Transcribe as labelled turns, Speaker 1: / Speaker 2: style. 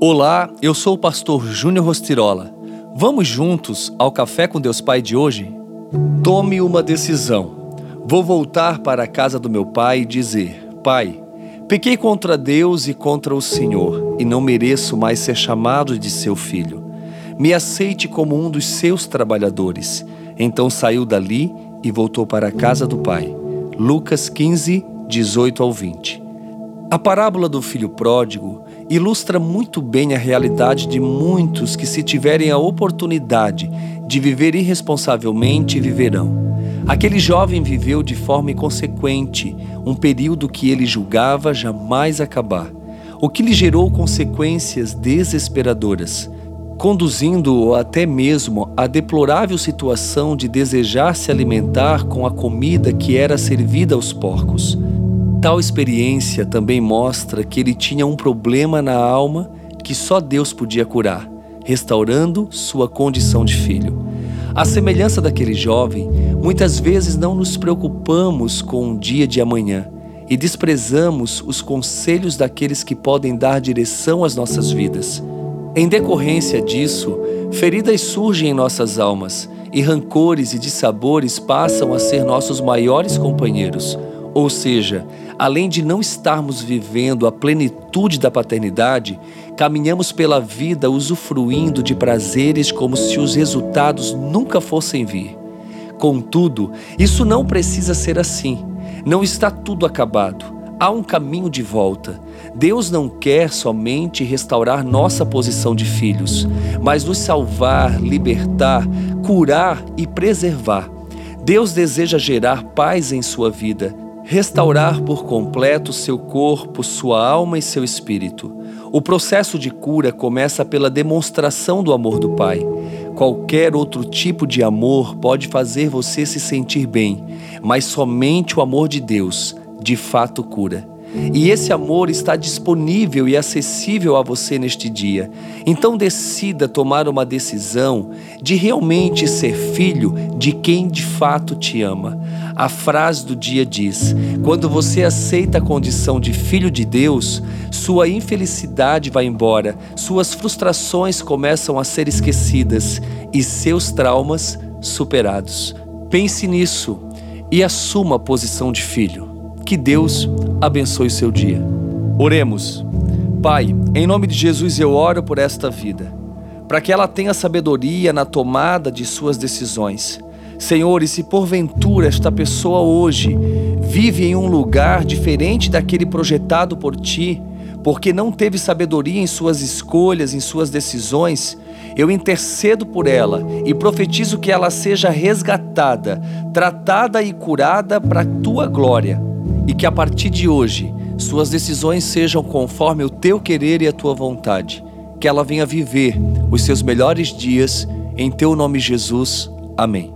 Speaker 1: Olá, eu sou o pastor Júnior Rostirola. Vamos juntos ao Café com Deus Pai de hoje? Tome uma decisão. Vou voltar para a casa do meu pai e dizer: Pai, pequei contra Deus e contra o Senhor, e não mereço mais ser chamado de seu filho. Me aceite como um dos seus trabalhadores. Então saiu dali e voltou para a casa do pai. Lucas 15, 18 ao 20. A parábola do filho pródigo ilustra muito bem a realidade de muitos que, se tiverem a oportunidade de viver irresponsavelmente, viverão. Aquele jovem viveu de forma inconsequente um período que ele julgava jamais acabar, o que lhe gerou consequências desesperadoras, conduzindo-o até mesmo à deplorável situação de desejar se alimentar com a comida que era servida aos porcos. Tal experiência também mostra que ele tinha um problema na alma que só Deus podia curar, restaurando sua condição de filho. À semelhança daquele jovem, muitas vezes não nos preocupamos com o dia de amanhã e desprezamos os conselhos daqueles que podem dar direção às nossas vidas. Em decorrência disso, feridas surgem em nossas almas e rancores e dissabores passam a ser nossos maiores companheiros ou seja, além de não estarmos vivendo a plenitude da paternidade, caminhamos pela vida usufruindo de prazeres como se os resultados nunca fossem vir. Contudo, isso não precisa ser assim. Não está tudo acabado. Há um caminho de volta. Deus não quer somente restaurar nossa posição de filhos, mas nos salvar, libertar, curar e preservar. Deus deseja gerar paz em sua vida restaurar por completo seu corpo, sua alma e seu espírito. O processo de cura começa pela demonstração do amor do Pai. Qualquer outro tipo de amor pode fazer você se sentir bem, mas somente o amor de Deus de fato cura. E esse amor está disponível e acessível a você neste dia. Então decida tomar uma decisão de realmente ser filho de quem de fato te ama. A frase do dia diz: quando você aceita a condição de filho de Deus, sua infelicidade vai embora, suas frustrações começam a ser esquecidas e seus traumas superados. Pense nisso e assuma a posição de filho. Que Deus abençoe seu dia. Oremos. Pai, em nome de Jesus eu oro por esta vida, para que ela tenha sabedoria na tomada de suas decisões. Senhor, e se porventura esta pessoa hoje vive em um lugar diferente daquele projetado por ti, porque não teve sabedoria em suas escolhas, em suas decisões, eu intercedo por ela e profetizo que ela seja resgatada, tratada e curada para a tua glória e que a partir de hoje suas decisões sejam conforme o teu querer e a tua vontade. Que ela venha viver os seus melhores dias em teu nome, Jesus. Amém.